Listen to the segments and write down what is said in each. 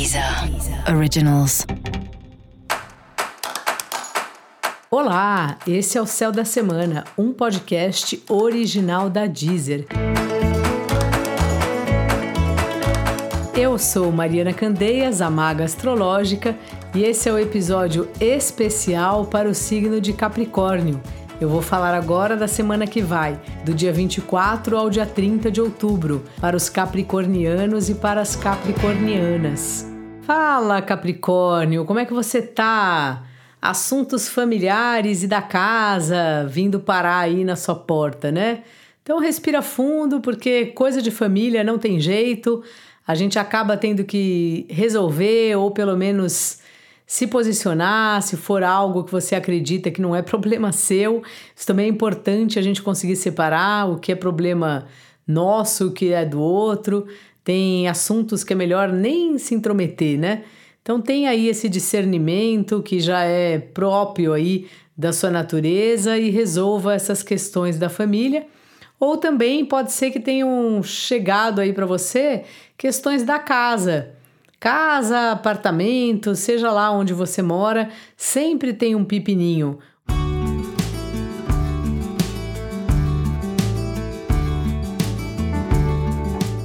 Deezer Originals. Olá, esse é o Céu da Semana, um podcast original da Deezer. Eu sou Mariana Candeias, a maga astrológica, e esse é o episódio especial para o signo de Capricórnio. Eu vou falar agora da semana que vai, do dia 24 ao dia 30 de outubro, para os capricornianos e para as capricornianas. Fala, Capricórnio, como é que você tá? Assuntos familiares e da casa vindo parar aí na sua porta, né? Então respira fundo, porque coisa de família não tem jeito. A gente acaba tendo que resolver ou pelo menos se posicionar, se for algo que você acredita que não é problema seu. Isso também é importante a gente conseguir separar o que é problema nosso, o que é do outro. Tem assuntos que é melhor nem se intrometer, né? Então tem aí esse discernimento que já é próprio aí da sua natureza e resolva essas questões da família. Ou também pode ser que tenham chegado aí para você questões da casa Casa, apartamento, seja lá onde você mora, sempre tem um pipininho.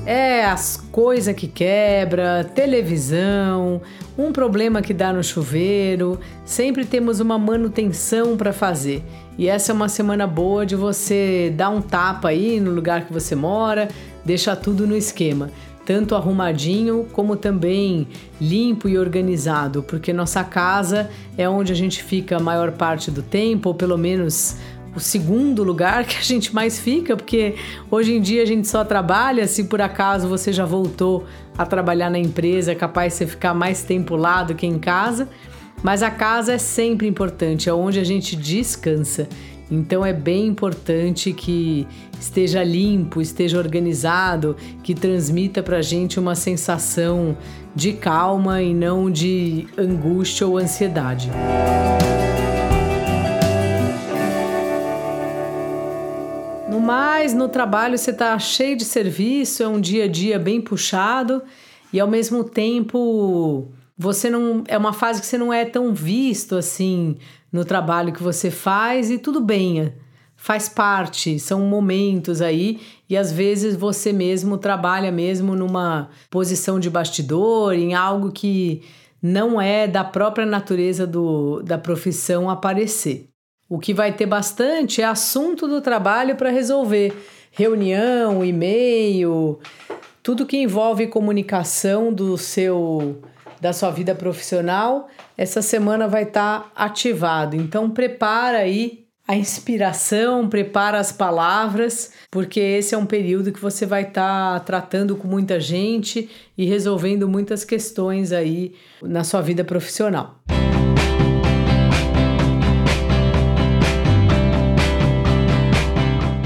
É as coisas que quebra, televisão, um problema que dá no chuveiro, sempre temos uma manutenção para fazer. E essa é uma semana boa de você dar um tapa aí no lugar que você mora, deixar tudo no esquema tanto arrumadinho como também limpo e organizado, porque nossa casa é onde a gente fica a maior parte do tempo, ou pelo menos o segundo lugar que a gente mais fica, porque hoje em dia a gente só trabalha. Se por acaso você já voltou a trabalhar na empresa, é capaz de você ficar mais tempo lá do que em casa. Mas a casa é sempre importante, é onde a gente descansa. Então é bem importante que esteja limpo, esteja organizado, que transmita para a gente uma sensação de calma e não de angústia ou ansiedade. No mais, no trabalho você está cheio de serviço, é um dia a dia bem puxado e ao mesmo tempo você não é uma fase que você não é tão visto assim no trabalho que você faz e tudo bem, faz parte, são momentos aí e às vezes você mesmo trabalha mesmo numa posição de bastidor, em algo que não é da própria natureza do, da profissão aparecer. O que vai ter bastante é assunto do trabalho para resolver, reunião, e-mail, tudo que envolve comunicação do seu da sua vida profissional, essa semana vai estar tá ativado. Então prepara aí a inspiração, prepara as palavras, porque esse é um período que você vai estar tá tratando com muita gente e resolvendo muitas questões aí na sua vida profissional.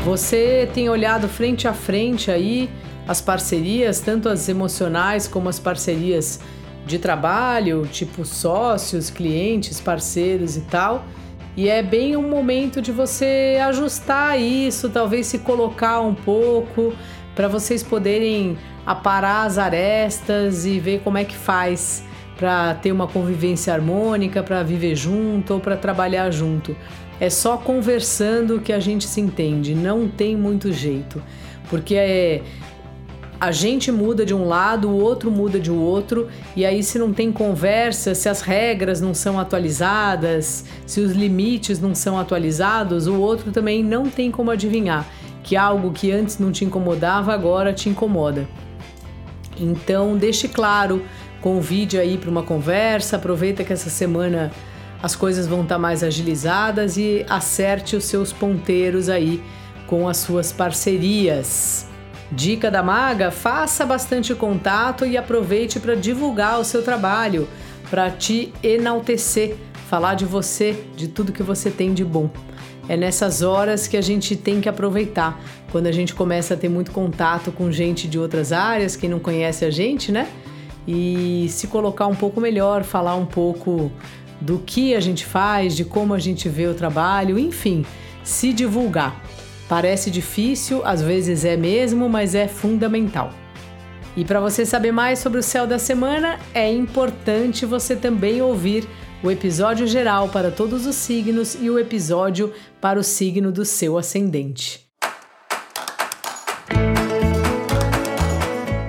Você tem olhado frente a frente aí as parcerias, tanto as emocionais como as parcerias de trabalho, tipo sócios, clientes, parceiros e tal. E é bem um momento de você ajustar isso, talvez se colocar um pouco para vocês poderem aparar as arestas e ver como é que faz para ter uma convivência harmônica, para viver junto ou para trabalhar junto. É só conversando que a gente se entende, não tem muito jeito. Porque é, a gente muda de um lado, o outro muda de outro, e aí se não tem conversa, se as regras não são atualizadas, se os limites não são atualizados, o outro também não tem como adivinhar que algo que antes não te incomodava agora te incomoda. Então, deixe claro, convide aí para uma conversa, aproveita que essa semana as coisas vão estar tá mais agilizadas e acerte os seus ponteiros aí com as suas parcerias. Dica da maga: faça bastante contato e aproveite para divulgar o seu trabalho, para te enaltecer, falar de você, de tudo que você tem de bom. É nessas horas que a gente tem que aproveitar, quando a gente começa a ter muito contato com gente de outras áreas, quem não conhece a gente, né? E se colocar um pouco melhor, falar um pouco do que a gente faz, de como a gente vê o trabalho, enfim, se divulgar. Parece difícil, às vezes é mesmo, mas é fundamental. E para você saber mais sobre o céu da semana, é importante você também ouvir o episódio geral para todos os signos e o episódio para o signo do seu ascendente.